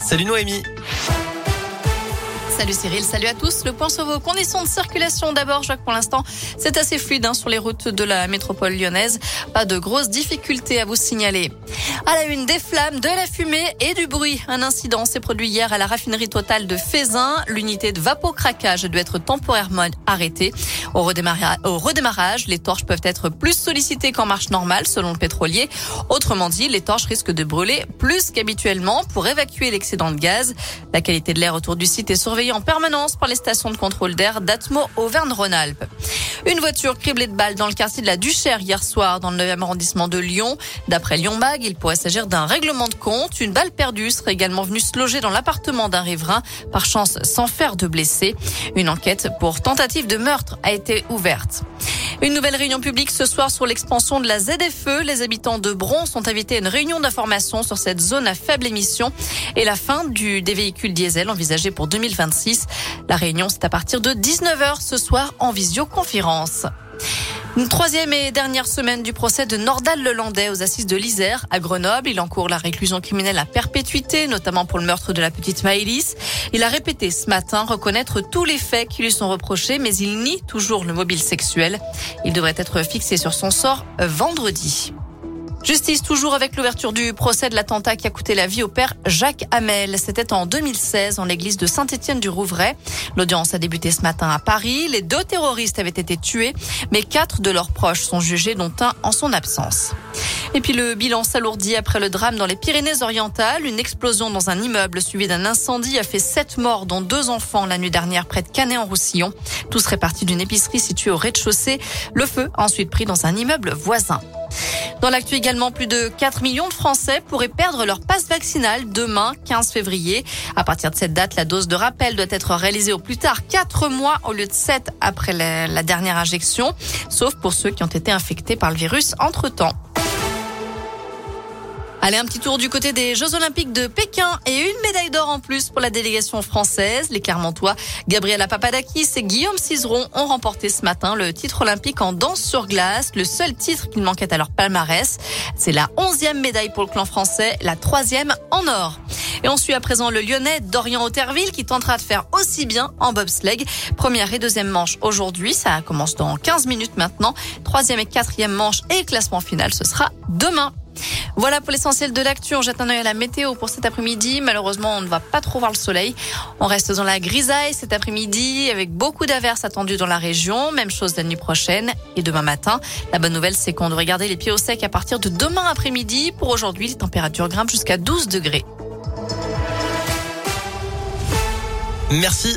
Salut Noémie. Salut Cyril, salut à tous. Le point sur vos conditions de circulation d'abord. Que pour l'instant, c'est assez fluide hein, sur les routes de la métropole lyonnaise. Pas de grosses difficultés à vous signaler. À la une, des flammes, de la fumée et du bruit. Un incident s'est produit hier à la raffinerie totale de Fézin. L'unité de vapocraquage doit être temporairement arrêtée. Au au redémarrage, les torches peuvent être plus sollicitées qu'en marche normale, selon le pétrolier. Autrement dit, les torches risquent de brûler plus qu'habituellement pour évacuer l'excédent de gaz. La qualité de l'air autour du site est surveillée en permanence par les stations de contrôle d'air d'Atmo Auvergne-Rhône-Alpes. Une voiture criblée de balles dans le quartier de la Duchère hier soir dans le 9e arrondissement de Lyon. D'après Lyon Mag, il pourrait s'agir d'un règlement de compte. Une balle perdue serait également venue se loger dans l'appartement d'un riverain, par chance sans faire de blessés. Une enquête pour tentative de meurtre a été ouverte. Une nouvelle réunion publique ce soir sur l'expansion de la ZFE. Les habitants de Bron sont invités à une réunion d'information sur cette zone à faible émission et la fin du, des véhicules diesel envisagés pour 2026. La réunion, c'est à partir de 19h ce soir en visioconférence. Une troisième et dernière semaine du procès de Nordal Lelandais aux assises de l'Isère à Grenoble. Il encourt la réclusion criminelle à perpétuité, notamment pour le meurtre de la petite Maëlys. Il a répété ce matin reconnaître tous les faits qui lui sont reprochés, mais il nie toujours le mobile sexuel. Il devrait être fixé sur son sort vendredi. Justice toujours avec l'ouverture du procès de l'attentat qui a coûté la vie au père Jacques Hamel. C'était en 2016 en l'église de Saint-Étienne-du-Rouvray. L'audience a débuté ce matin à Paris. Les deux terroristes avaient été tués, mais quatre de leurs proches sont jugés, dont un en son absence. Et puis le bilan s'alourdit après le drame dans les Pyrénées-Orientales. Une explosion dans un immeuble suivi d'un incendie a fait sept morts, dont deux enfants la nuit dernière près de Canet-en-Roussillon. Tous répartis d'une épicerie située au rez-de-chaussée. Le feu a ensuite pris dans un immeuble voisin. Dans l'actu également, plus de 4 millions de Français pourraient perdre leur passe vaccinale demain, 15 février. À partir de cette date, la dose de rappel doit être réalisée au plus tard 4 mois au lieu de 7 après la, dernière injection, sauf pour ceux qui ont été infectés par le virus entre-temps. Allez, un petit tour du côté des Jeux Olympiques de Pékin et une médaille d'or en plus pour la délégation française. Les Clermontois, Gabriela Papadakis et Guillaume Cizeron ont remporté ce matin le titre olympique en danse sur glace, le seul titre qu'il manquait à leur palmarès. C'est la onzième médaille pour le clan français, la troisième en or. Et on suit à présent le Lyonnais Dorian Auterville qui tentera de faire aussi bien en bobsleigh. Première et deuxième manche aujourd'hui, ça commence dans 15 minutes maintenant. Troisième et quatrième manche et classement final, ce sera demain. Voilà pour l'essentiel de l'actu. On jette un œil à la météo pour cet après-midi. Malheureusement, on ne va pas trop voir le soleil. On reste dans la grisaille cet après-midi avec beaucoup d'averses attendues dans la région. Même chose la nuit prochaine et demain matin. La bonne nouvelle, c'est qu'on devrait garder les pieds au sec à partir de demain après-midi. Pour aujourd'hui, les températures grimpent jusqu'à 12 degrés. Merci.